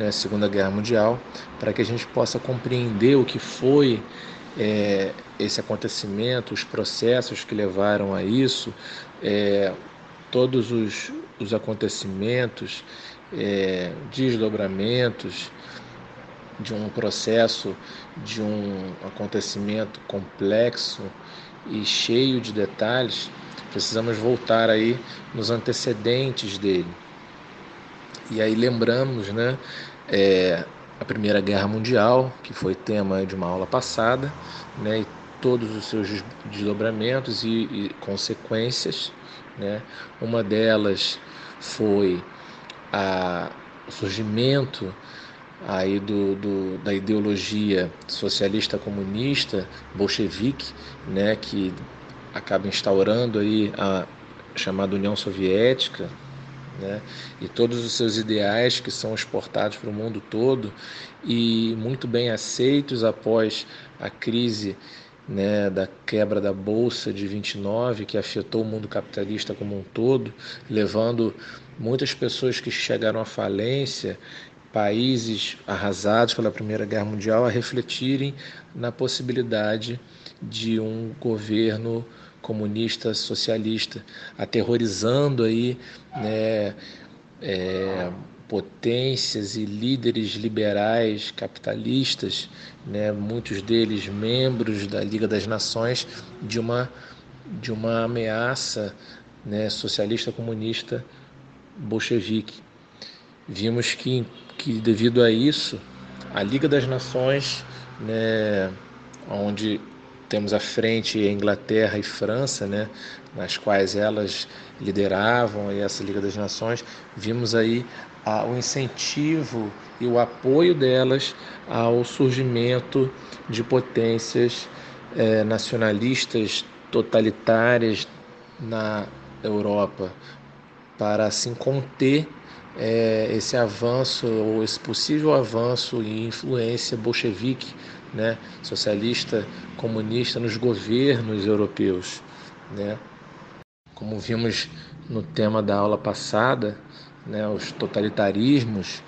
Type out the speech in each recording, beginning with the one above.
né, Segunda Guerra Mundial, para que a gente possa compreender o que foi é, esse acontecimento, os processos que levaram a isso, é, todos os, os acontecimentos, é, desdobramentos de um processo, de um acontecimento complexo e cheio de detalhes, precisamos voltar aí nos antecedentes dele. E aí lembramos, né, é, a Primeira Guerra Mundial, que foi tema de uma aula passada, né, e todos os seus desdobramentos e, e consequências. Né? Uma delas foi a, o surgimento aí do, do, da ideologia socialista comunista bolchevique, né, que acaba instaurando aí a chamada União Soviética, né? e todos os seus ideais que são exportados para o mundo todo e muito bem aceitos após a crise né, da quebra da bolsa de 29 que afetou o mundo capitalista como um todo, levando muitas pessoas que chegaram à falência, países arrasados pela Primeira Guerra Mundial a refletirem na possibilidade de um governo comunista socialista, aterrorizando aí né, é, potências e líderes liberais capitalistas, né, muitos deles membros da Liga das Nações, de uma, de uma ameaça né, socialista comunista bolchevique. Vimos que, que devido a isso, a Liga das Nações, né, onde temos à frente Inglaterra e França, né, nas quais elas lideravam essa Liga das Nações, vimos aí a, o incentivo e o apoio delas ao surgimento de potências eh, nacionalistas totalitárias na Europa, para assim conter eh, esse avanço ou esse possível avanço e influência bolchevique né, socialista, comunista nos governos europeus. Né? Como vimos no tema da aula passada, né, os totalitarismos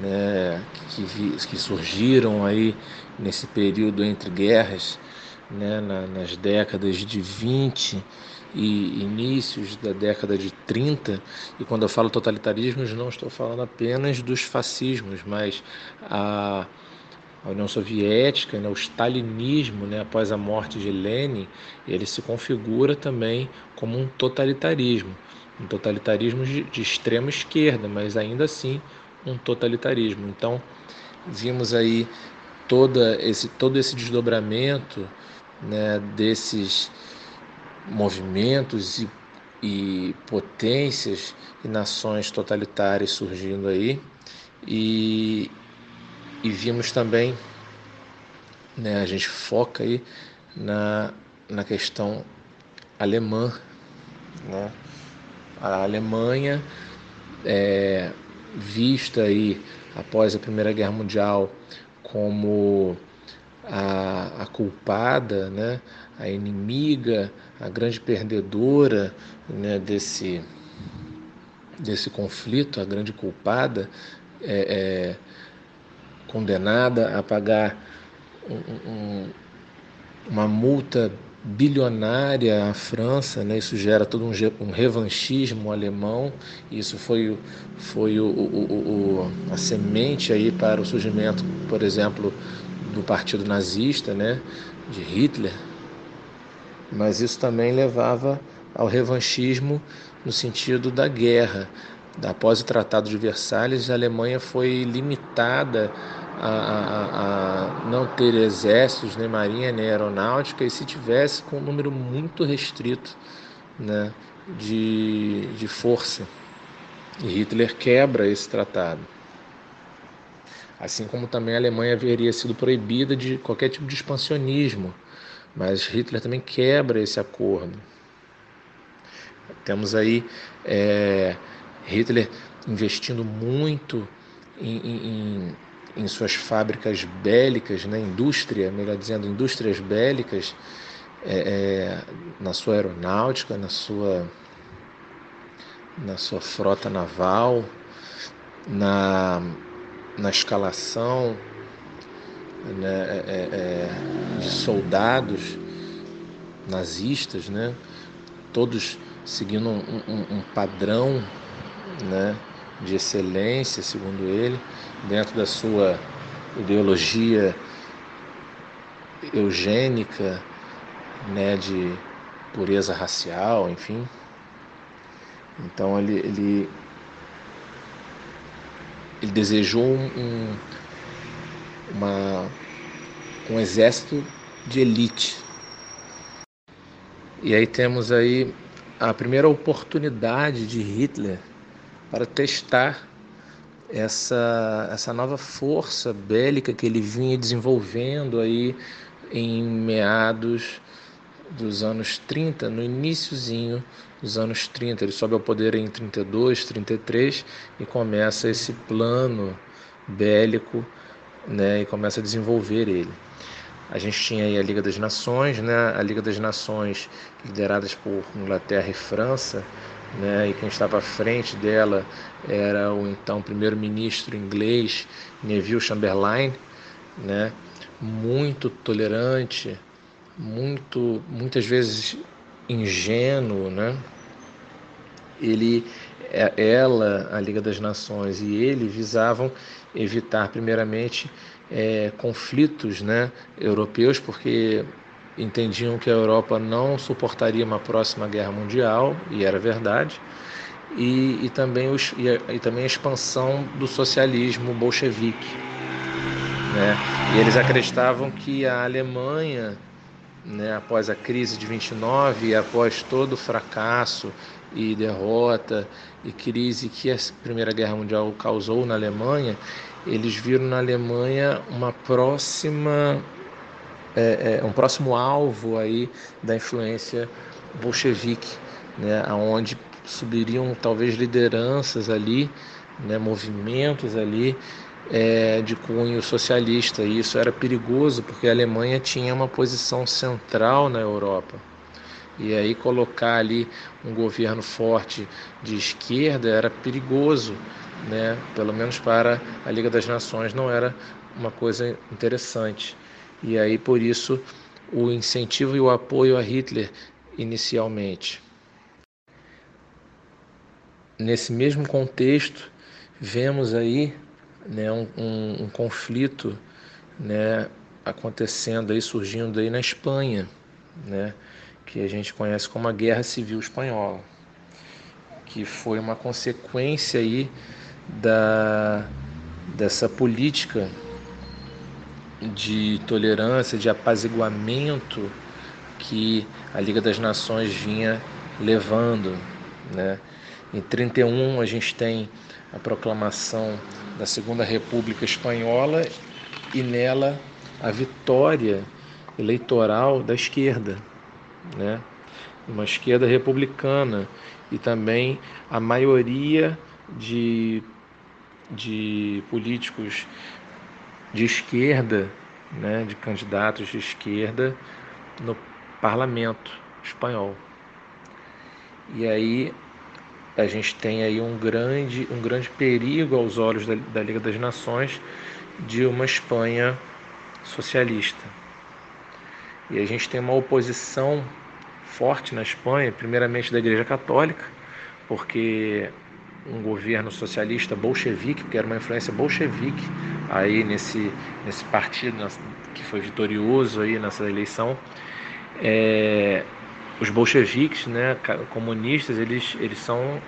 né, que, que surgiram aí nesse período entre guerras, né, na, nas décadas de 20 e inícios da década de 30, e quando eu falo totalitarismos, não estou falando apenas dos fascismos, mas a a União Soviética, né, o stalinismo, né, após a morte de Lenin, ele se configura também como um totalitarismo, um totalitarismo de, extrema esquerda, mas ainda assim um totalitarismo. Então, vimos aí toda esse, todo esse desdobramento né, desses movimentos e, e potências e nações totalitárias surgindo aí. E, e vimos também, né, a gente foca aí na, na questão alemã, né? A Alemanha é vista aí após a Primeira Guerra Mundial como a, a culpada, né? a inimiga, a grande perdedora né? desse, desse conflito, a grande culpada, é, é, condenada a pagar um, um, uma multa bilionária à França, né? isso gera todo um, um revanchismo alemão, isso foi, foi o, o, o, a semente aí para o surgimento, por exemplo, do partido nazista, né? de Hitler, mas isso também levava ao revanchismo no sentido da guerra. Após o Tratado de Versalhes, a Alemanha foi limitada a, a, não ter exércitos, nem marinha, nem aeronáutica, e se tivesse com um número muito restrito né, de, de força. E Hitler quebra esse tratado. Assim como também a Alemanha haveria sido proibida de qualquer tipo de expansionismo, mas Hitler também quebra esse acordo. Temos aí é, Hitler investindo muito em, em suas fábricas bélicas, né, indústria, melhor dizendo, indústrias bélicas, é, é, na sua aeronáutica, na sua, na sua frota naval, na, na escalação né, é, é, é, de soldados nazistas, né, todos seguindo um, um, um padrão né, de excelência, segundo ele, dentro da sua ideologia eugênica, né, de pureza racial, enfim. Então ele, ele, ele desejou um, uma, um exército de elite. E aí temos aí a primeira oportunidade de Hitler para testar essa, essa nova força bélica que ele vinha desenvolvendo aí em meados dos anos 30, no iníciozinho dos anos 30. Ele sobe ao poder em 32, 33 e começa esse plano bélico né, e começa a desenvolver ele. A gente tinha aí a Liga das Nações, né, a Liga das Nações lideradas por Inglaterra e França, né, e quem estava à frente dela era o então primeiro-ministro inglês Neville Chamberlain, né, muito tolerante, muito muitas vezes ingênuo, né? Ele, é, ela, a Liga das Nações e ele visavam evitar primeiramente é, conflitos, né, europeus, porque entendiam que a Europa não suportaria uma próxima guerra mundial e era verdade. E, e também, os, e, a, e também a expansão do socialismo bolchevique. Né? E eles acreditavam que a Alemanha, né, após a crise de 29 e após todo o fracasso e derrota e crise que a Primeira Guerra Mundial causou na Alemanha, eles viram na Alemanha uma próxima é, é, um próximo alvo aí da influência bolchevique, né, aonde subiriam talvez lideranças ali, né, movimentos ali é, de cunho socialista. E isso era perigoso porque a Alemanha tinha uma posição central na Europa. E aí colocar ali um governo forte de esquerda era perigoso, né? Pelo menos para a Liga das Nações não era uma coisa interessante. E aí por isso o incentivo e o apoio a Hitler inicialmente. Nesse mesmo contexto, vemos aí né, um, um, um conflito né, acontecendo aí, surgindo aí na Espanha, né, que a gente conhece como a Guerra Civil Espanhola, que foi uma consequência aí da, dessa política de tolerância, de apaziguamento que a Liga das Nações vinha levando. Né? Em 31 a gente tem a proclamação da Segunda República Espanhola e nela a vitória eleitoral da esquerda, né? uma esquerda republicana e também a maioria de, de políticos de esquerda, né? de candidatos de esquerda no parlamento espanhol. E aí a gente tem aí um grande, um grande perigo aos olhos da, da Liga das Nações de uma Espanha socialista. E a gente tem uma oposição forte na Espanha, primeiramente da Igreja Católica, porque um governo socialista bolchevique, que era uma influência bolchevique aí nesse, nesse partido que foi vitorioso aí nessa eleição, é, os bolcheviques, né, comunistas, eles, eles são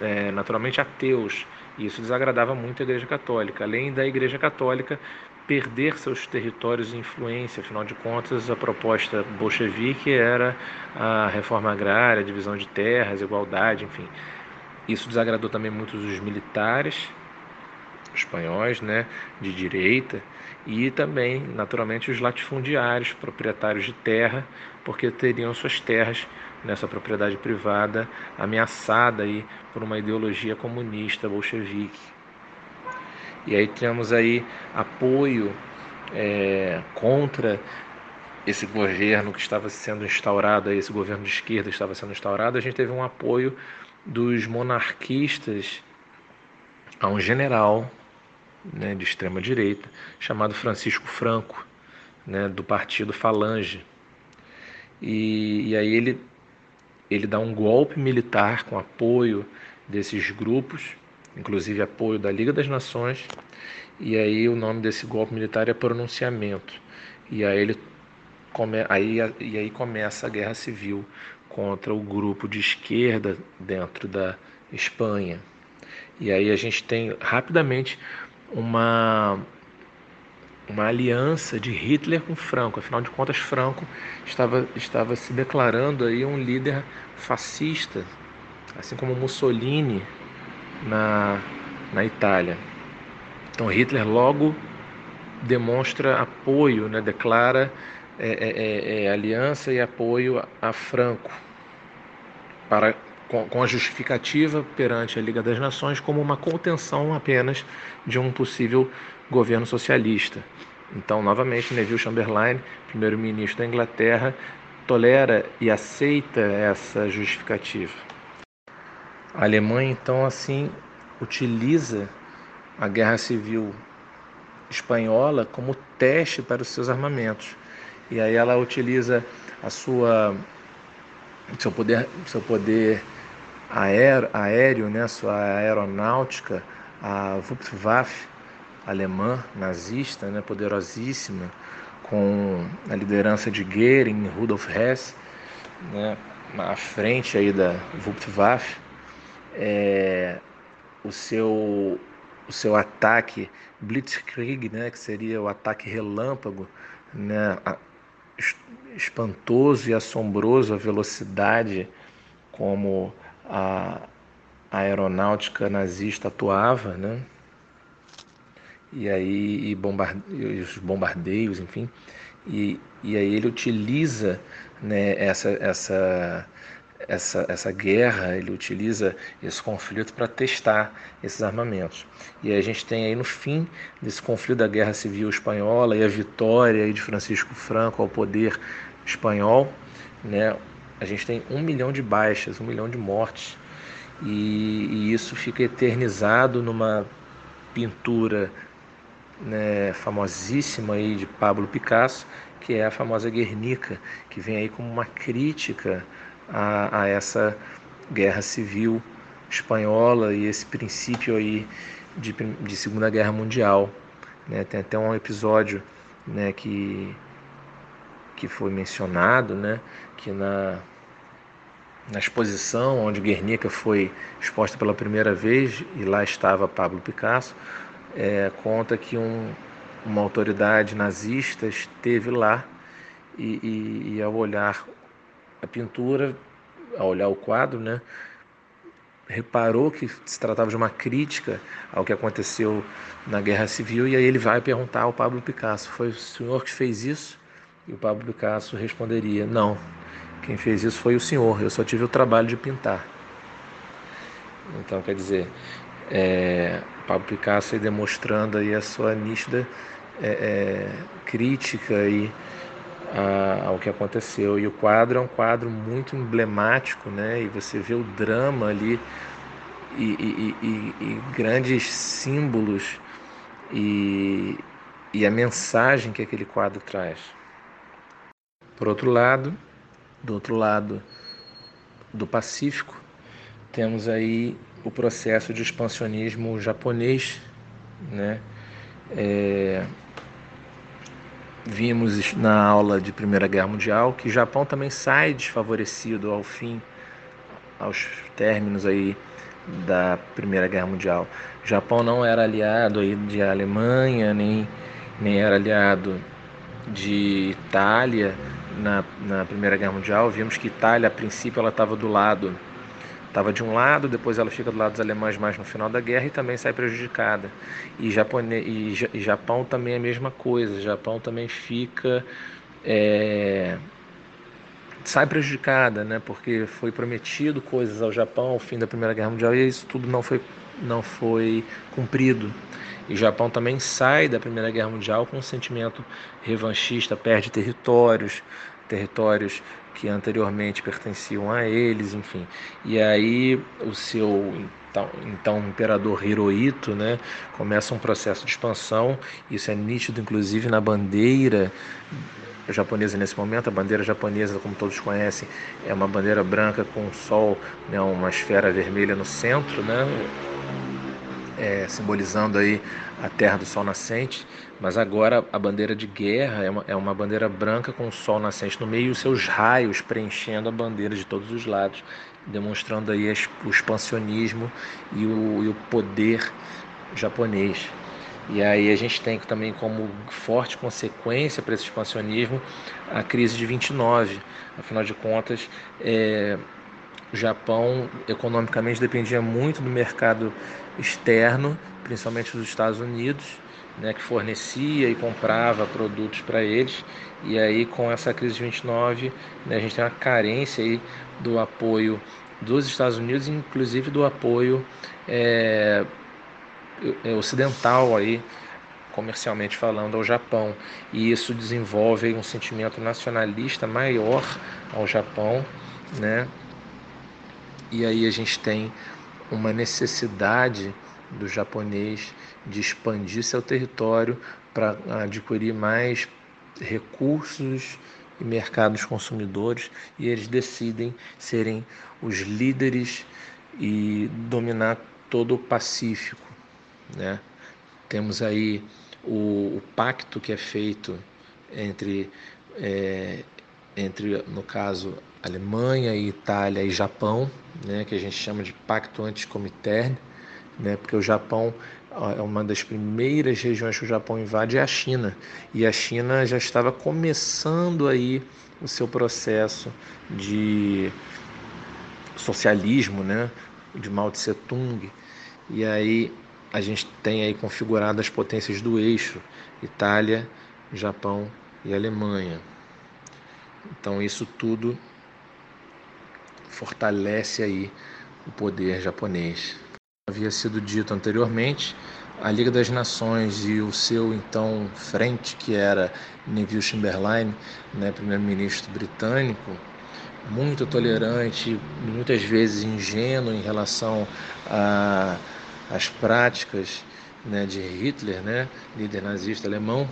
é, naturalmente ateus e isso desagradava muito a Igreja Católica. Além da Igreja Católica perder seus territórios de influência, afinal de contas, a proposta bolchevique era a reforma agrária, a divisão de terras, igualdade, enfim. Isso desagradou também muitos dos militares espanhóis, né, de direita, e também, naturalmente, os latifundiários, proprietários de terra, porque teriam suas terras nessa propriedade privada ameaçada aí por uma ideologia comunista bolchevique. E aí temos aí apoio é, contra esse governo que estava sendo instaurado, esse governo de esquerda estava sendo instaurado, a gente teve um apoio dos monarquistas a um general né, de extrema direita, chamado Francisco Franco, né, do partido Falange. E, e aí ele, ele dá um golpe militar com apoio desses grupos, inclusive apoio da Liga das Nações, e aí o nome desse golpe militar é pronunciamento. E aí ele come, aí, e aí começa a guerra civil contra o grupo de esquerda dentro da Espanha. E aí a gente tem rapidamente uma uma aliança de Hitler com Franco. Afinal de contas, Franco estava, estava se declarando aí um líder fascista, assim como Mussolini na, na Itália. Então Hitler logo demonstra apoio, né, declara é, é, é, é aliança e apoio a Franco para com, com a justificativa perante a Liga das Nações como uma contenção apenas de um possível governo socialista. Então, novamente, Neville Chamberlain, primeiro-ministro da Inglaterra, tolera e aceita essa justificativa. A Alemanha, então, assim, utiliza a guerra civil espanhola como teste para os seus armamentos. E aí ela utiliza a sua seu poder, seu poder aéreo, né, sua aeronáutica, a Luftwaffe alemã nazista, né, poderosíssima, com a liderança de Goering, Rudolf Hess, né, à frente aí da Luftwaffe, é, o seu o seu ataque blitzkrieg, né, que seria o ataque relâmpago, né, espantoso e assombroso a velocidade como a, aeronáutica nazista atuava, né? E aí e bombarde, os bombardeios, enfim, e, e aí ele utiliza né, essa, essa essa, essa guerra, ele utiliza esse conflito para testar esses armamentos. E a gente tem aí no fim desse conflito da Guerra Civil Espanhola e a vitória de Francisco Franco ao poder espanhol, né? A gente tem um milhão de baixas, um milhão de mortes, e, e isso fica eternizado numa pintura né, famosíssima aí de Pablo Picasso, que é a famosa Guernica, que vem aí como uma crítica a, a essa guerra civil espanhola e esse princípio aí de, de Segunda Guerra Mundial. Né? Tem até um episódio né, que, que foi mencionado, né, que na, na exposição onde Guernica foi exposta pela primeira vez, e lá estava Pablo Picasso, é, conta que um, uma autoridade nazista esteve lá e, e, e ao olhar a pintura, ao olhar o quadro, né, reparou que se tratava de uma crítica ao que aconteceu na Guerra Civil e aí ele vai perguntar ao Pablo Picasso: foi o senhor que fez isso? E o Pablo Picasso responderia: não, quem fez isso foi o senhor, eu só tive o trabalho de pintar. Então, quer dizer, é, Pablo Picasso aí demonstrando aí a sua nítida é, é, crítica e a, ao que aconteceu. E o quadro é um quadro muito emblemático, né? E você vê o drama ali e, e, e, e grandes símbolos e, e a mensagem que aquele quadro traz. Por outro lado, do outro lado do Pacífico, temos aí o processo de expansionismo japonês, né? É, vimos na aula de Primeira Guerra Mundial que o Japão também sai desfavorecido ao fim, aos términos aí da Primeira Guerra Mundial. O Japão não era aliado aí de Alemanha, nem, nem era aliado de Itália na, na Primeira Guerra Mundial. Vimos que Itália, a princípio, ela estava do lado estava de um lado, depois ela fica do lado dos alemães mais no final da guerra e também sai prejudicada. E, Japone... e, Japão também é a mesma coisa, Japão também fica. É... sai prejudicada, né? porque foi prometido coisas ao Japão ao fim da Primeira Guerra Mundial e isso tudo não foi, não foi cumprido. E Japão também sai da Primeira Guerra Mundial com um sentimento revanchista, perde territórios, territórios que anteriormente pertenciam a eles, enfim. E aí o seu então, então o imperador Hirohito, né, começa um processo de expansão. Isso é nítido, inclusive, na bandeira japonesa nesse momento. A bandeira japonesa, como todos conhecem, é uma bandeira branca com o sol, né, uma esfera vermelha no centro, né, é, simbolizando aí a terra do sol nascente. Mas agora a bandeira de guerra é uma, é uma bandeira branca com o sol nascente no meio e os seus raios preenchendo a bandeira de todos os lados, demonstrando aí o expansionismo e o, e o poder japonês. E aí a gente tem também como forte consequência para esse expansionismo a crise de 29. Afinal de contas, é, o Japão economicamente dependia muito do mercado externo, principalmente dos Estados Unidos, né, que fornecia e comprava produtos para eles. E aí com essa crise de 29, né, a gente tem uma carência aí do apoio dos Estados Unidos, inclusive do apoio é, é, ocidental aí, comercialmente falando, ao Japão. E isso desenvolve um sentimento nacionalista maior ao Japão, né? E aí a gente tem uma necessidade do japonês de expandir seu território para adquirir mais recursos e mercados consumidores e eles decidem serem os líderes e dominar todo o Pacífico. Né? Temos aí o, o pacto que é feito entre, é, entre, no caso, Alemanha, Itália e Japão, né, que a gente chama de Pacto Anticomintern, né, porque o Japão é uma das primeiras regiões que o Japão invade é a China e a China já estava começando aí o seu processo de socialismo, né, de Mao Tse Tung e aí a gente tem aí configurado as potências do eixo Itália, Japão e Alemanha. Então isso tudo fortalece aí o poder japonês. Havia sido dito anteriormente, a Liga das Nações e o seu então frente, que era Neville Chamberlain, né, primeiro-ministro britânico, muito tolerante, muitas vezes ingênuo em relação as práticas né, de Hitler, né, líder nazista alemão,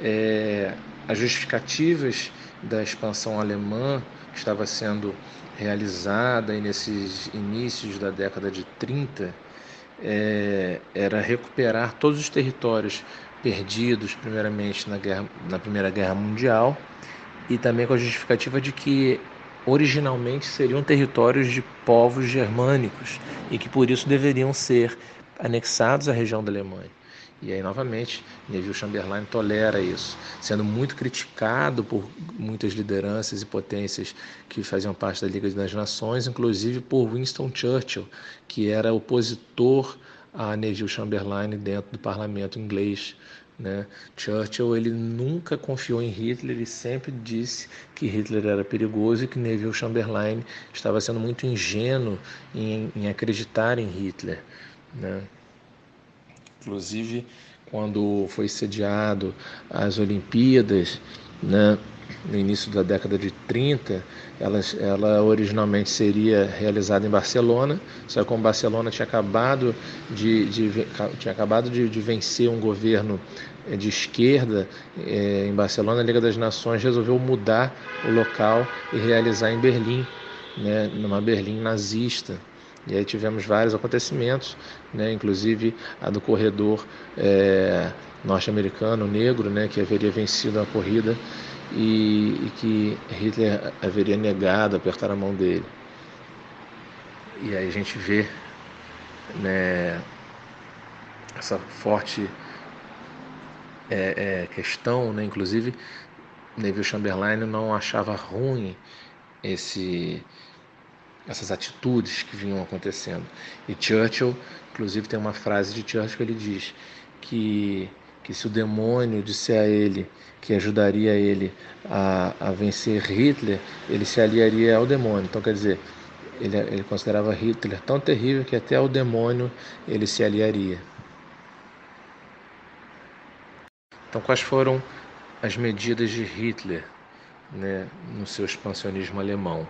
é, as justificativas da expansão alemã que estava sendo realizada nesses inícios da década de 30 é, era recuperar todos os territórios perdidos, primeiramente na, guerra, na Primeira Guerra Mundial, e também com a justificativa de que originalmente seriam territórios de povos germânicos e que por isso deveriam ser anexados à região da Alemanha. E aí, novamente, Neville Chamberlain tolera isso, sendo muito criticado por muitas lideranças e potências que faziam parte da Liga das Nações, inclusive por Winston Churchill, que era opositor a Neville Chamberlain dentro do parlamento inglês né? Churchill ele nunca confiou em Hitler e sempre disse que Hitler era perigoso e que Neville Chamberlain estava sendo muito ingênuo em, em acreditar em Hitler. Né? Inclusive, quando foi sediado as Olimpíadas, né, no início da década de 30, ela, ela originalmente seria realizada em Barcelona, só que como Barcelona tinha acabado de, de tinha acabado de, de, vencer um governo eh, de esquerda é, em Barcelona, a Liga das Nações resolveu mudar o local e realizar em Berlim, né, numa Berlim nazista. E aí tivemos vários acontecimentos, né, inclusive a do corredor é, norte-americano negro, né, que haveria vencido a corrida e, e que Hitler haveria negado apertar a mão dele. E aí a gente vê né, essa forte é, é, questão, né? inclusive Neville Chamberlain não achava ruim esse, essas atitudes que vinham acontecendo. E Churchill, inclusive, tem uma frase de Churchill que ele diz que que se o demônio disser a ele que ajudaria ele a, a vencer Hitler, ele se aliaria ao demônio. Então, quer dizer, ele, ele considerava Hitler tão terrível que até ao demônio ele se aliaria. Então, quais foram as medidas de Hitler né, no seu expansionismo alemão?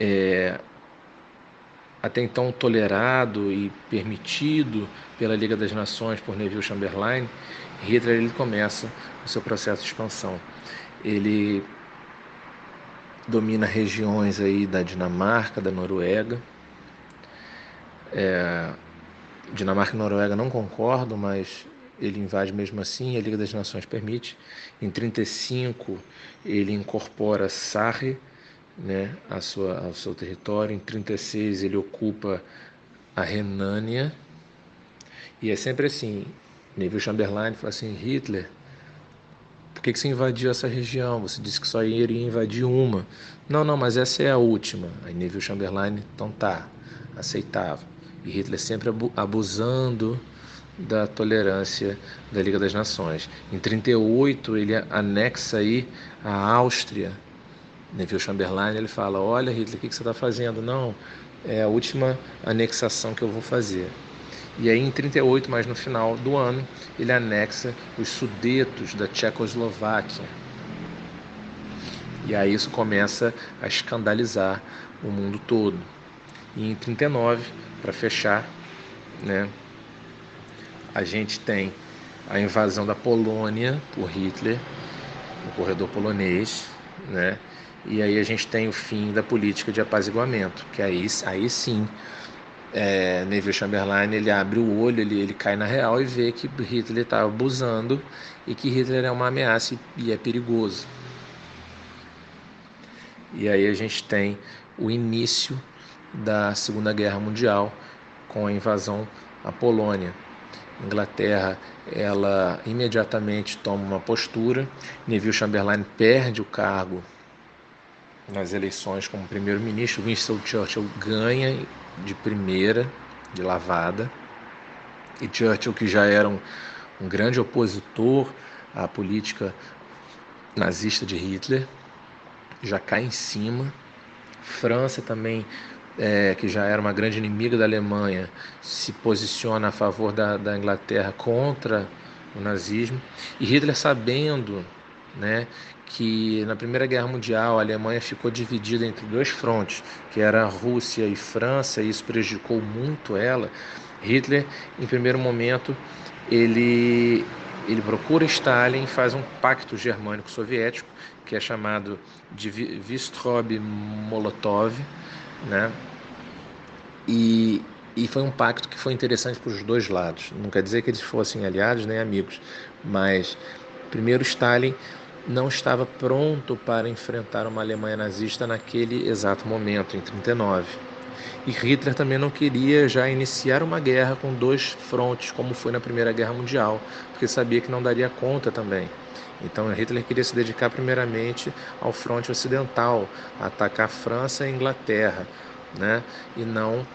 É, até então tolerado e permitido pela Liga das Nações por Neville Chamberlain, Hitler ele começa o seu processo de expansão. Ele domina regiões aí da Dinamarca, da Noruega. É, Dinamarca e Noruega não concordam, mas ele invade mesmo assim, a Liga das Nações permite. Em 35 ele incorpora Sarre, né, a sua, ao seu território. Em 36 ele ocupa a Renânia. E é sempre assim, Neville Chamberlain fala assim, Hitler, por que, que você invadiu essa região? Você disse que só iria invadir uma. Não, não, mas essa é a última. Aí Neville Chamberlain, então tá, aceitava. E Hitler sempre abusando da tolerância da Liga das Nações. Em 38 ele anexa aí a Áustria. Neville Chamberlain ele fala: Olha, Hitler, o que você está fazendo? Não, é a última anexação que eu vou fazer. E aí em 38, mas no final do ano, ele anexa os Sudetos da Tchecoslováquia. E aí isso começa a escandalizar o mundo todo. E em 39, para fechar, né, a gente tem a invasão da Polônia por Hitler, no corredor polonês, né? E aí a gente tem o fim da política de apaziguamento, que aí, aí sim é, Neville Chamberlain ele abre o olho, ele, ele cai na real e vê que Hitler está abusando e que Hitler é uma ameaça e é perigoso. E aí a gente tem o início da Segunda Guerra Mundial com a invasão à Polônia. Inglaterra ela imediatamente toma uma postura. Neville Chamberlain perde o cargo nas eleições como primeiro-ministro. Winston Churchill ganha de primeira, de lavada. E Churchill, que já era um, um grande opositor à política nazista de Hitler, já cai em cima. França também é, que já era uma grande inimiga da Alemanha, se posiciona a favor da, da Inglaterra contra o nazismo. E Hitler, sabendo né, que na Primeira Guerra Mundial a Alemanha ficou dividida entre dois frontes, que era a Rússia e França, e isso prejudicou muito ela. Hitler, em primeiro momento, ele ele procura Stalin, faz um pacto germânico-soviético, que é chamado de Vistrob-Molotov, né? E, e foi um pacto que foi interessante para os dois lados. Não quer dizer que eles fossem aliados nem amigos, mas primeiro Stalin não estava pronto para enfrentar uma Alemanha nazista naquele exato momento, em 39. E Hitler também não queria já iniciar uma guerra com dois frontes, como foi na Primeira Guerra Mundial, porque sabia que não daria conta também. Então Hitler queria se dedicar primeiramente ao fronte ocidental, atacar a França e a Inglaterra, né? e não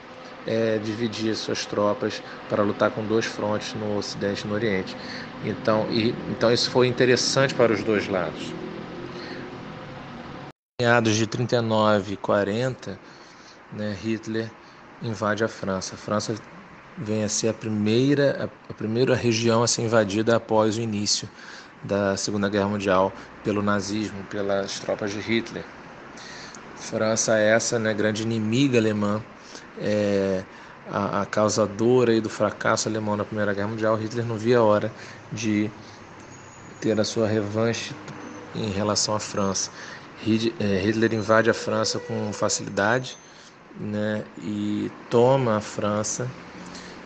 é, dividir suas tropas para lutar com dois frontes no Ocidente e no Oriente. Então, e, então isso foi interessante para os dois lados. Meados de 39 e 40, né, Hitler invade a França. A França vem a ser a primeira, a, primeira região a ser invadida após o início da Segunda Guerra Mundial pelo nazismo, pelas tropas de Hitler. França é essa, né, grande inimiga alemã, é, a, a causadora aí do fracasso alemão na Primeira Guerra Mundial, Hitler não via a hora de ter a sua revanche em relação à França. É, Hitler invade a França com facilidade né, e toma a França.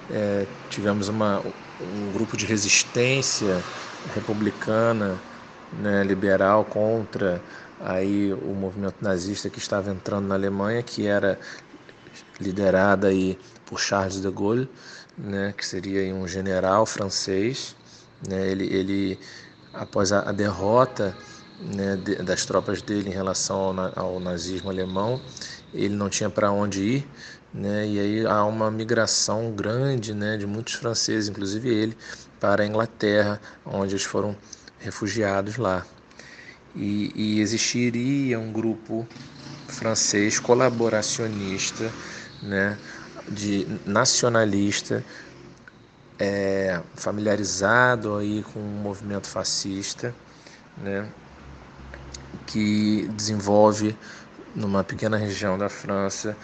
É, tivemos uma, um grupo de resistência republicana, né, liberal contra aí o movimento nazista que estava entrando na Alemanha, que era liderada aí por Charles de Gaulle, né, que seria um general francês. Né, ele, ele, após a, a derrota né, de, das tropas dele em relação ao, ao, nazismo alemão, ele não tinha para onde ir, né, e aí há uma migração grande né, de muitos franceses, inclusive ele, para a Inglaterra, onde eles foram refugiados lá. E, e existiria um grupo francês colaboracionista né, de nacionalista, é, familiarizado aí com o movimento fascista, né, que desenvolve numa pequena região da França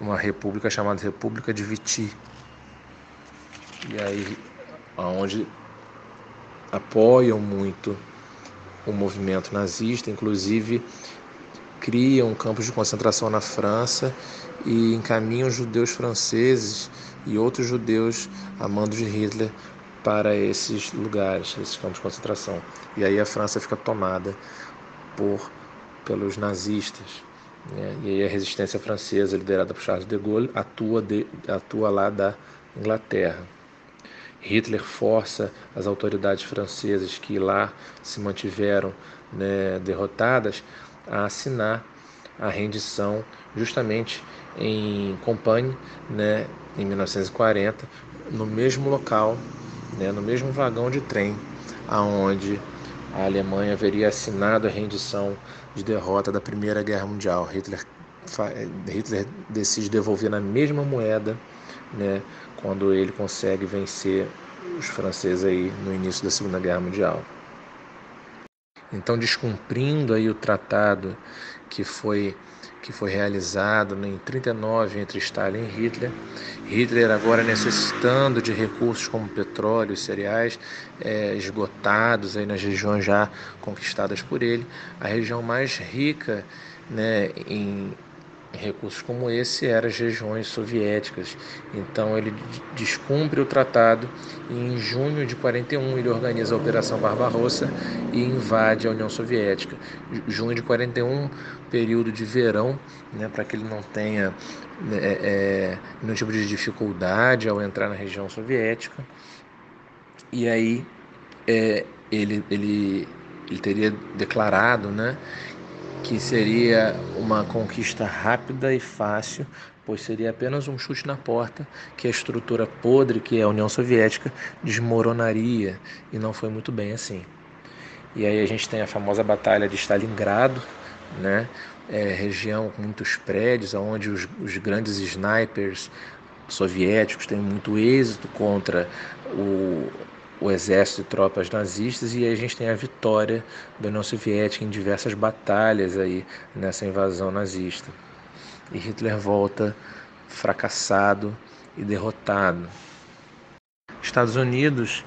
uma república chamada República de Vichy. E aí, onde apoiam muito o movimento nazista, inclusive criam campos de concentração na França e encaminham judeus franceses e outros judeus a mando de Hitler para esses lugares, esses campos de concentração. E aí a França fica tomada por pelos nazistas. Né? E aí a resistência francesa, liderada por Charles de Gaulle, atua, de, atua lá da Inglaterra. Hitler força as autoridades francesas que lá se mantiveram né, derrotadas a assinar a rendição justamente em Companhe, né, em 1940, no mesmo local, né, no mesmo vagão de trem, aonde a Alemanha haveria assinado a rendição de derrota da Primeira Guerra Mundial. Hitler, Hitler decide devolver na mesma moeda, né, quando ele consegue vencer os franceses aí no início da Segunda Guerra Mundial. Então, descumprindo aí o tratado que foi que foi realizado em 39 entre Stalin e Hitler. Hitler agora necessitando de recursos como petróleo e cereais é, esgotados aí nas regiões já conquistadas por ele. A região mais rica né, em recursos como esse eram as regiões soviéticas. Então ele descumpre o tratado e em junho de 41 ele organiza a Operação Barbarossa e invade a União Soviética. Junho de 41, período de verão, né, para que ele não tenha né, é, é, nenhum tipo de dificuldade ao entrar na região soviética. E aí é, ele, ele, ele teria declarado né, que seria uma conquista rápida e fácil, pois seria apenas um chute na porta que a estrutura podre que é a União Soviética desmoronaria e não foi muito bem assim. E aí a gente tem a famosa batalha de Stalingrado, né? É, região com muitos prédios, onde os, os grandes snipers soviéticos têm muito êxito contra o, o exército e tropas nazistas e aí a gente tem a vitória da União Soviética em diversas batalhas aí nessa invasão nazista. E Hitler volta fracassado e derrotado. Estados Unidos,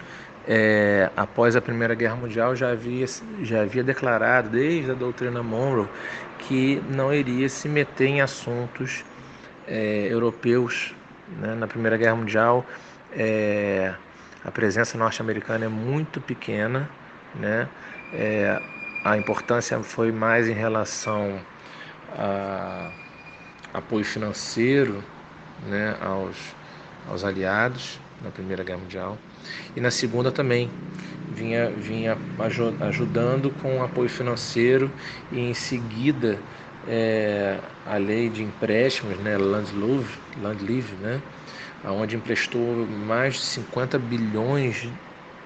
é, após a Primeira Guerra Mundial, já havia, já havia declarado, desde a doutrina Monroe, que não iria se meter em assuntos é, europeus. Né? Na Primeira Guerra Mundial, é, a presença norte-americana é muito pequena, né? É, a importância foi mais em relação a apoio financeiro, né, aos, aos aliados na Primeira Guerra Mundial e na Segunda também vinha vinha ajudando com apoio financeiro e em seguida é, a lei de empréstimos, né, Land Leave, né, onde emprestou mais de 50 bilhões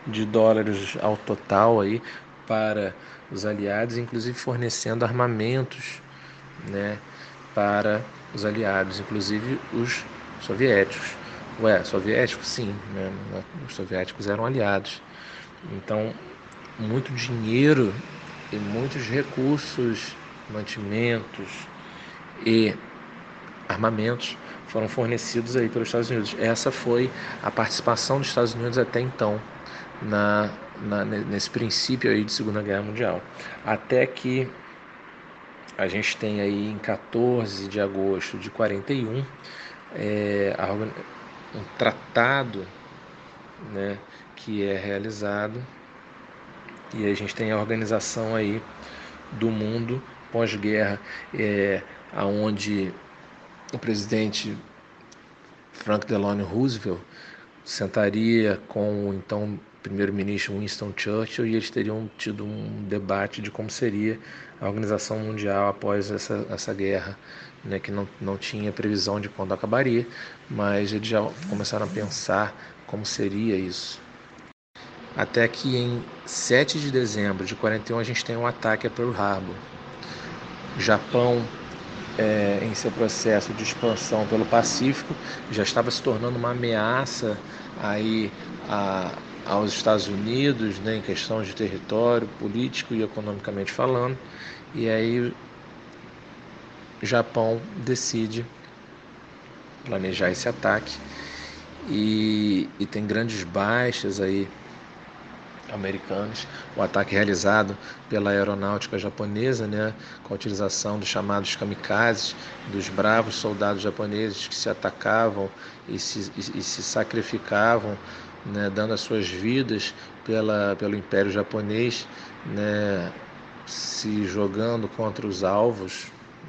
de dólares ao total aí para os aliados, inclusive fornecendo armamentos né, para os aliados, inclusive os soviéticos. Ué, soviéticos sim, né? os soviéticos eram aliados. Então, muito dinheiro e muitos recursos, mantimentos e armamentos foram fornecidos aí pelos Estados Unidos. Essa foi a participação dos Estados Unidos até então na, na, nesse princípio aí de Segunda Guerra Mundial. Até que a gente tem aí em 14 de agosto de 41 é, um tratado né, que é realizado e a gente tem a organização aí do mundo pós-guerra, é, aonde o presidente Frank Delano Roosevelt sentaria com o então primeiro-ministro Winston Churchill e eles teriam tido um debate de como seria a organização mundial após essa, essa guerra, né, que não, não tinha previsão de quando acabaria, mas eles já começaram a pensar como seria isso. Até que em 7 de dezembro de 41 a gente tem um ataque a Pearl Harbor. O Japão é, em seu processo de expansão pelo Pacífico, já estava se tornando uma ameaça aí a, aos Estados Unidos, né, em questão de território, político e economicamente falando. E aí o Japão decide planejar esse ataque e, e tem grandes baixas aí americanos. O ataque realizado pela aeronáutica japonesa, né, com a utilização dos chamados kamikazes, dos bravos soldados japoneses que se atacavam e se, e, e se sacrificavam, né, dando as suas vidas pela, pelo Império Japonês, né, se jogando contra os alvos.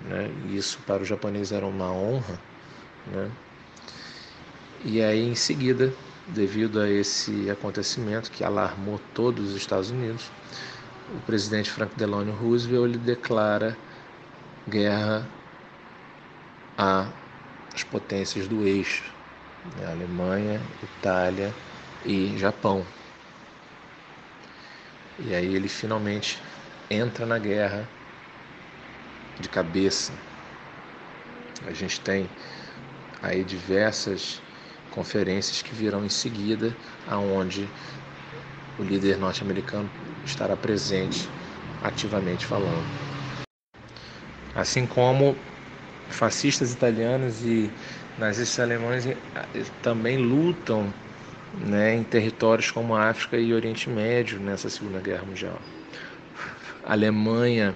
Né, isso para o japonês era uma honra. Né, e aí, em seguida, devido a esse acontecimento que alarmou todos os Estados Unidos, o presidente Franklin Delano Roosevelt ele declara guerra às potências do eixo, né? Alemanha, Itália e Japão. E aí ele finalmente entra na guerra de cabeça. A gente tem aí diversas conferências que virão em seguida, aonde o líder norte-americano estará presente ativamente falando. Assim como fascistas italianos e nazistas alemães eh, também lutam né, em territórios como a África e Oriente Médio nessa Segunda Guerra Mundial. A Alemanha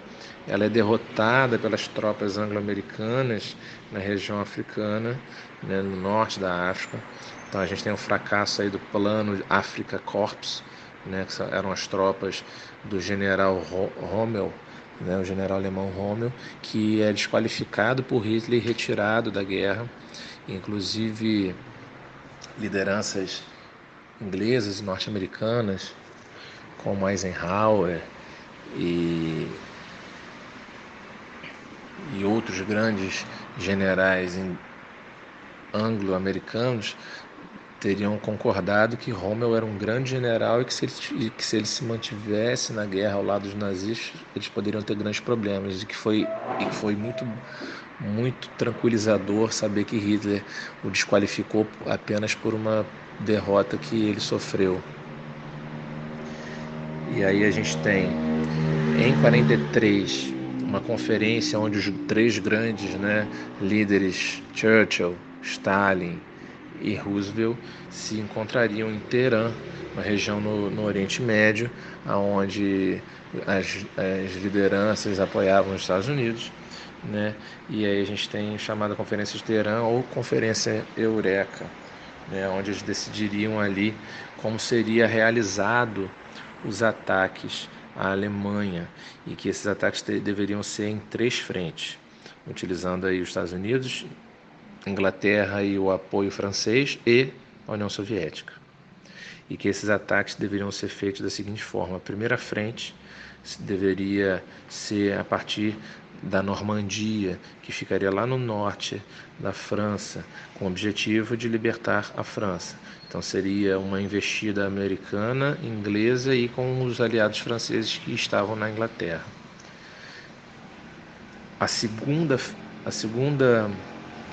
ela é derrotada pelas tropas anglo-americanas na região africana, né, no norte da África. Então a gente tem um fracasso aí do plano África Corps, né, que eram as tropas do general Rommel, né, o general alemão Rommel, que é desqualificado por Hitler e retirado da guerra. Inclusive lideranças inglesas e norte-americanas, como Eisenhower e e outros grandes generais anglo-americanos teriam concordado que Rommel era um grande general e que se, ele, que se ele se mantivesse na guerra ao lado dos nazistas, eles poderiam ter grandes problemas. E que foi, e que foi muito, muito tranquilizador saber que Hitler o desqualificou apenas por uma derrota que ele sofreu. E aí a gente tem, em 43, uma conferência onde os três grandes né, líderes, Churchill, Stalin e Roosevelt, se encontrariam em Teherã, uma região no, no Oriente Médio, onde as, as, lideranças apoiavam os Estados Unidos. Né? E aí a gente tem chamada Conferência de Teherã ou Conferência Eureka, né? onde eles decidiriam ali como seria realizado os ataques a Alemanha e que esses ataques deveriam ser em três frentes, utilizando aí os Estados Unidos, Inglaterra e o apoio francês e a União Soviética. E que esses ataques deveriam ser feitos da seguinte forma: a primeira frente deveria ser a partir da Normandia, que ficaria lá no norte da França, com o objetivo de libertar a França. Então seria uma investida americana, inglesa e com os aliados franceses que estavam na Inglaterra. A segunda, a segunda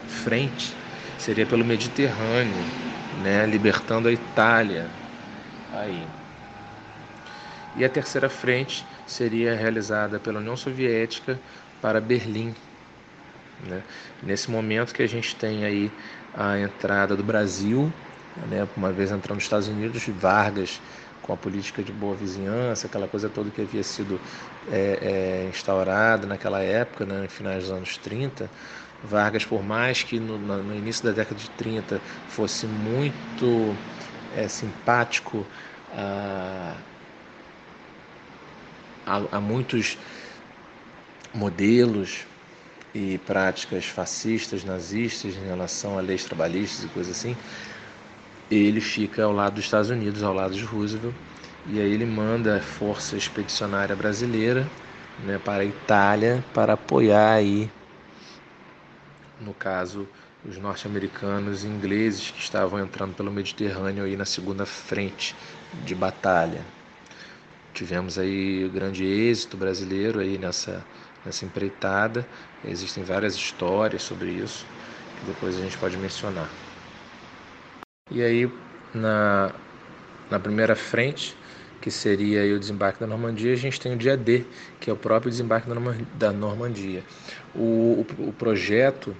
frente seria pelo Mediterrâneo, né, libertando a Itália. Aí. E a terceira frente seria realizada pela União Soviética para Berlim. Né? Nesse momento que a gente tem aí a entrada do Brasil, né? uma vez entrando nos Estados Unidos, Vargas com a política de boa vizinhança, aquela coisa toda que havia sido é, é, instaurada naquela época, né, no finais dos anos 30, Vargas, por mais que no, no início da década de 30 fosse muito é, simpático a, a, a muitos modelos e práticas fascistas, nazistas em relação a leis trabalhistas e coisas assim, ele fica ao lado dos Estados Unidos, ao lado de Roosevelt, e aí ele manda a força expedicionária brasileira né, para a Itália para apoiar aí, no caso, os norte-americanos e ingleses que estavam entrando pelo Mediterrâneo aí na segunda frente de batalha. Tivemos aí grande êxito brasileiro aí nessa nessa empreitada. Existem várias histórias sobre isso que depois a gente pode mencionar. E aí, na, na primeira frente, que seria o desembarque da Normandia, a gente tem o dia D, que é o próprio desembarque da Normandia. O, o, o projeto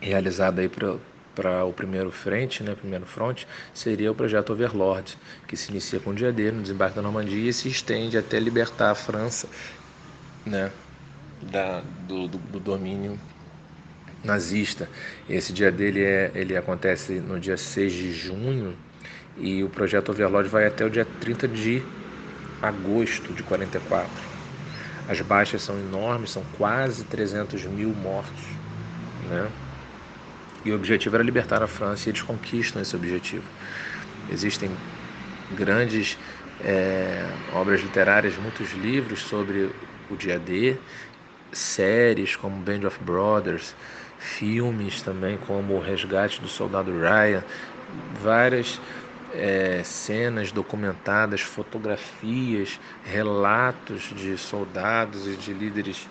realizado aí para o primeiro frente, né, primeiro front, seria o projeto Overlord, que se inicia com o dia D no desembarque da Normandia e se estende até libertar a França, né, da, do, do, do domínio nazista. Esse dia dele é, ele acontece no dia 6 de junho e o projeto Overlord vai até o dia 30 de agosto de 44. As baixas são enormes, são quase 300 mil mortos, né? E o objetivo era libertar a França e eles conquistam esse objetivo. Existem grandes é, obras literárias, muitos livros sobre o dia D, séries como Band of Brothers, filmes também como O Resgate do Soldado Ryan, várias é, cenas documentadas, fotografias, relatos de soldados e de líderes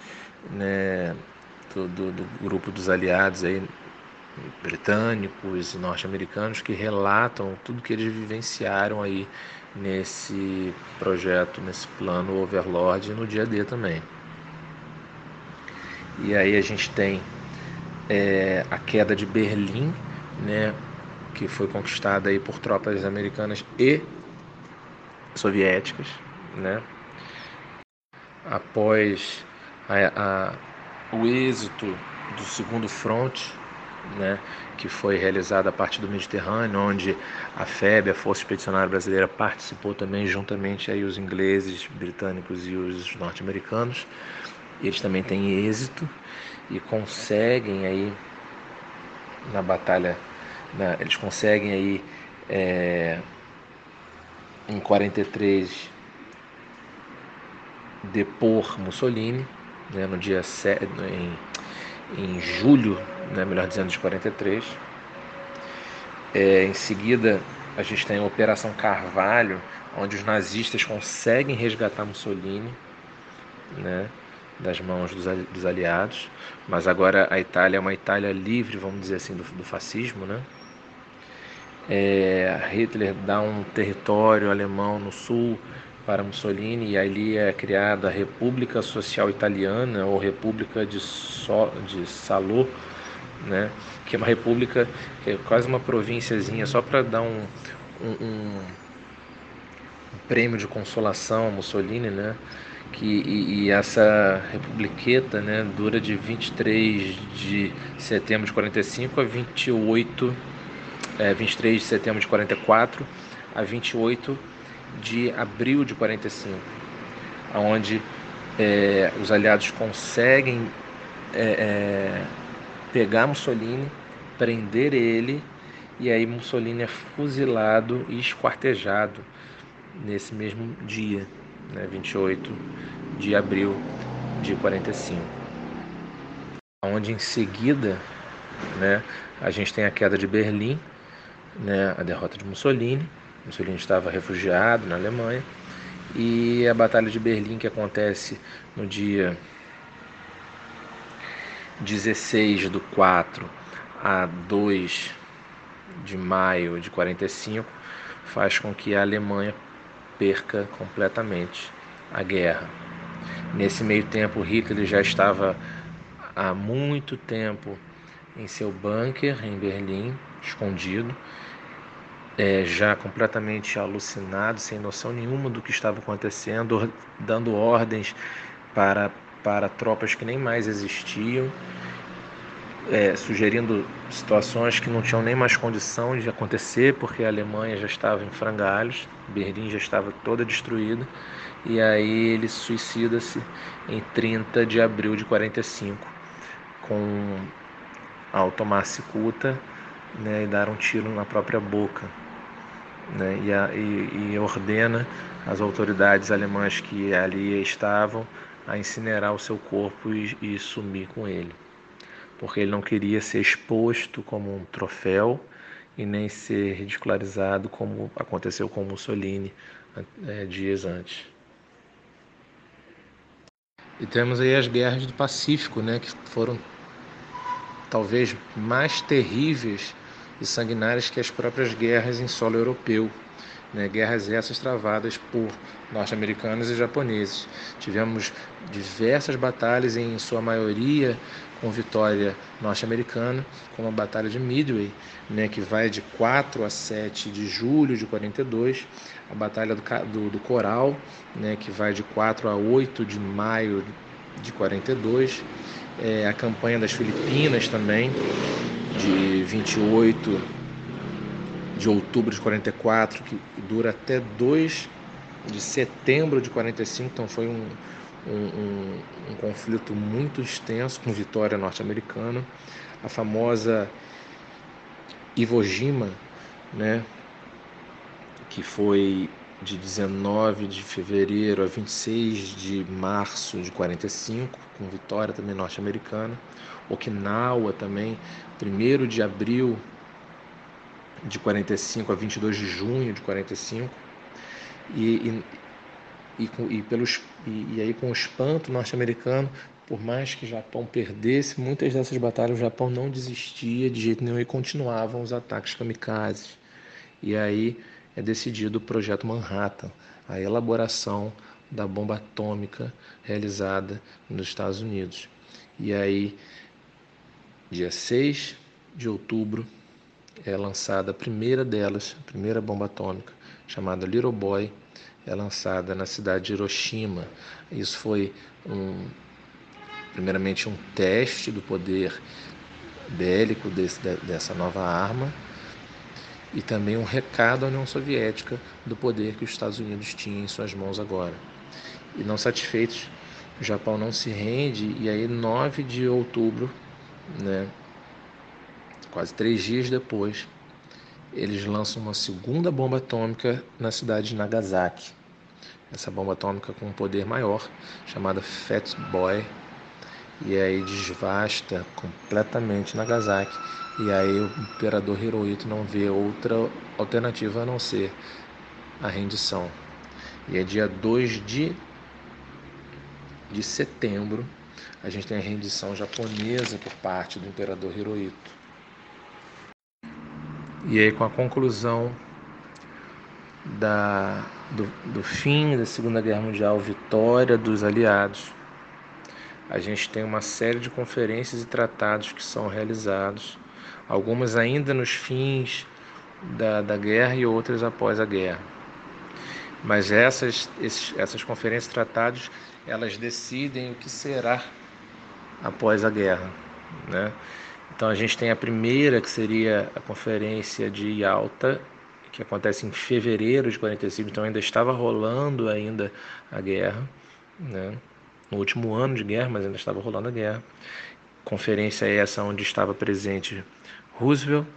né, do, do, do, grupo dos aliados aí, britânicos e norte-americanos que relatam tudo que eles vivenciaram aí nesse projeto, nesse plano Overlord no dia D também. E aí a gente tem é, a queda de Berlim, né, que foi conquistada aí por tropas americanas e soviéticas, né? Após a, a, o êxito do segundo fronte, né, que foi realizado a partir do Mediterrâneo, onde a FEB, a Força Expedicionária Brasileira, participou também juntamente aí os ingleses, britânicos e os norte-americanos. Eles também têm êxito e conseguem aí na batalha né, eles conseguem aí é, em 43 depor Mussolini, né, no dia 7, em, em julho, né, melhor dizendo, de 43. É, em seguida, a gente tem a Operação Carvalho, onde os nazistas conseguem resgatar Mussolini, né, das mãos dos, dos aliados, mas agora a Itália é uma Itália livre, vamos dizer assim, do, do fascismo, né? É, Hitler dá um território alemão no sul para Mussolini e ali é criada a República Social Italiana ou República de, so, de né? que é uma república que é quase uma provínciazinha só para dar um, um, um, prêmio de consolação a Mussolini, né? Que, e, e, essa republiqueta né, dura de 23 de setembro de 45 a 28 é, 23 de setembro de 44 a 28 de abril de 45, onde é, os aliados conseguem é, é, pegar Mussolini, prender ele e aí Mussolini é fuzilado e esquartejado nesse mesmo dia, né, 28 de abril de 45. Onde em seguida, né, a gente tem a queda de Berlim né, a derrota de Mussolini. Mussolini estava refugiado na Alemanha. E a Batalha de Berlim, que acontece no dia 16 do 4 a 2 de maio de 45, faz com que a Alemanha perca completamente a guerra. Nesse meio tempo, Hitler já estava há muito tempo em seu bunker em Berlim, escondido, é, já completamente alucinado, sem noção nenhuma do que estava acontecendo, dando ordens para, para tropas que nem mais existiam, é, sugerindo situações que não tinham nem mais condição de acontecer, porque a Alemanha já estava em frangalhos, Berlim já estava toda destruída, e aí ele suicida-se em 30 de abril de 45, com ao tomar cicuta né, e dar um tiro na própria boca. Né, e, a, e, e ordena as autoridades alemãs que ali estavam a incinerar o seu corpo e, e sumir com ele, porque ele não queria ser exposto como um troféu e nem ser ridicularizado como aconteceu com Mussolini é, dias antes. E temos aí as guerras do Pacífico, né, que foram talvez mais terríveis e sanguinárias que as próprias guerras em solo europeu. né, guerras essas travadas por norte-americanos e japoneses. Tivemos diversas batalhas, em sua maioria com vitória norte-americana, como a Batalha de Midway, né, que vai de 4 a 7 de julho de 42, a Batalha do, do, do Coral, né, que vai de 4 a 8 de maio de 42, é, a campanha das Filipinas também, de 28 de outubro de 44, que dura até 2 de setembro de 45, então foi um, um, um, um conflito muito extenso com vitória norte-americana. A famosa Iwo Jima, né, que foi de 19 de fevereiro a 26 de março de 45, com vitória também norte-americana. Okinawa também, 1 de abril de 45 a 22 de junho de 45. E, e, e, e pelos, e, e aí com o espanto norte-americano, por mais que o Japão perdesse muitas dessas batalhas, o Japão não desistia de jeito nenhum e continuavam os ataques kamikazes. E aí é decidido o projeto Manhattan, a elaboração da bomba atômica realizada nos Estados Unidos. E aí, dia 6 de outubro, é lançada a primeira delas, a primeira bomba atômica, chamada Little Boy, é lançada na cidade de Hiroshima. Isso foi um, primeiramente um teste do poder bélico desse, dessa nova arma e também um recado à União Soviética do poder que os Estados Unidos tinham em suas mãos agora. E não satisfeitos, o Japão não se rende e aí 9 de outubro, né, quase três dias depois, eles lançam uma segunda bomba atômica na cidade de Nagasaki. Essa bomba atômica com um poder maior, chamada Fat Boy, e aí desvasta completamente Nagasaki. E aí o imperador Hirohito não vê outra alternativa a não ser a rendição. E é dia 2 de, de setembro, a gente tem a rendição japonesa por parte do imperador Hirohito. E aí, com a conclusão da, do, do fim da Segunda Guerra Mundial, vitória dos aliados, a gente tem uma série de conferências e tratados que são realizados, algumas ainda nos fins da, da guerra e outras após a guerra. Mas essas, esses, essas conferências e tratados, elas decidem o que será após a guerra, né? Então a gente tem a primeira, que seria a conferência de Yalta, que acontece em fevereiro de 45, então ainda estava rolando ainda a guerra, né? No último ano de guerra, mas ainda estava rolando a guerra. Conferência essa onde estava presente Roosevelt,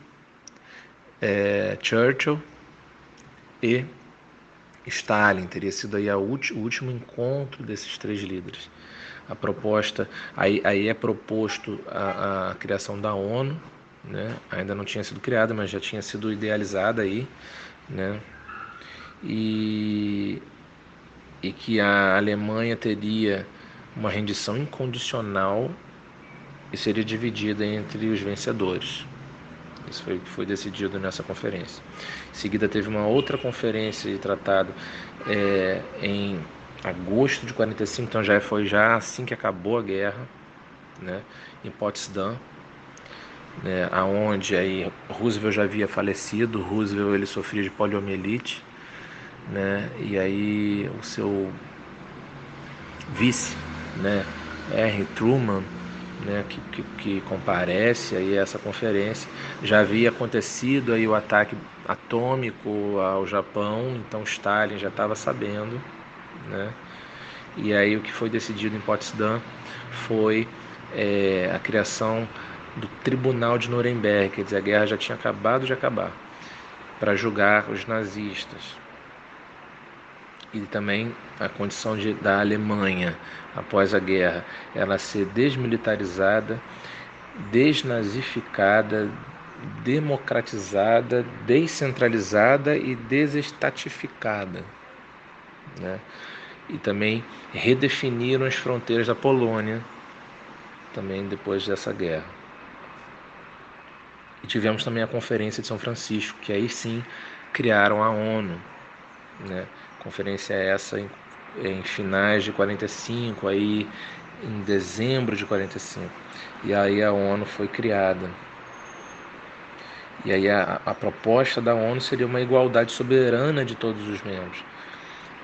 é, Churchill e Stalin. Teria sido aí o último encontro desses três líderes a proposta, aí, aí é proposto a, a criação da ONU, né? ainda não tinha sido criada, mas já tinha sido idealizada aí, né? e, e que a Alemanha teria uma rendição incondicional e seria dividida entre os vencedores. Isso foi foi decidido nessa conferência. Em seguida teve uma outra conferência de tratado é, em agosto de 45, então já foi já assim que acabou a guerra, né, em Potsdam, né, aonde aí Roosevelt já havia falecido, Roosevelt ele sofria de poliomielite, né, e aí o seu vice, né, R. Truman, né, que, que, que, comparece aí a essa conferência. Já havia acontecido aí o ataque atômico ao Japão, então Stalin já estava sabendo, né? E aí o que foi decidido em Potsdam foi é, a criação do Tribunal de Nuremberg, quer dizer, a guerra já tinha acabado de acabar, para julgar os nazistas. E também a condição de, da Alemanha, após a guerra, ela ser desmilitarizada, desnazificada, democratizada, descentralizada e desestatificada. Né? E também redefiniram as fronteiras da Polônia, também depois dessa guerra. E tivemos também a Conferência de São Francisco, que aí sim criaram a ONU, Né? Conferência essa em, em finais de 45, aí em dezembro de 45. E aí a ONU foi criada. E aí a, a proposta da ONU seria uma igualdade soberana de todos os membros.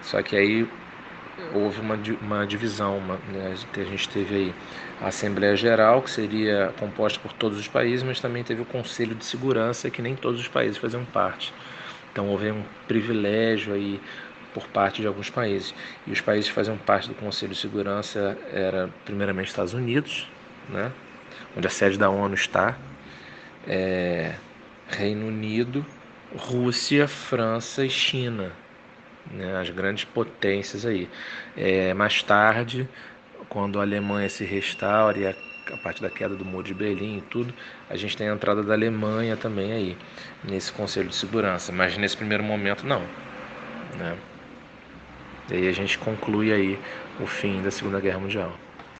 Só que aí houve uma, uma divisão, uma, né, que a gente teve aí a Assembleia Geral, que seria composta por todos os países, mas também teve o Conselho de Segurança, que nem todos os países faziam parte. Então houve um privilégio aí por parte de alguns países. E os países que faziam parte do Conselho de Segurança era primeiramente Estados Unidos, né, onde a sede da ONU está, é, Reino Unido, Rússia, França e China né, as grandes potências aí. É, mais tarde, quando a Alemanha se restaura e a, a partir da queda do muro de Berlim e tudo, a gente tem a entrada da Alemanha também aí, nesse Conselho de Segurança, mas nesse primeiro momento não. Né? E aí a gente conclui aí o fim da Segunda Guerra Mundial.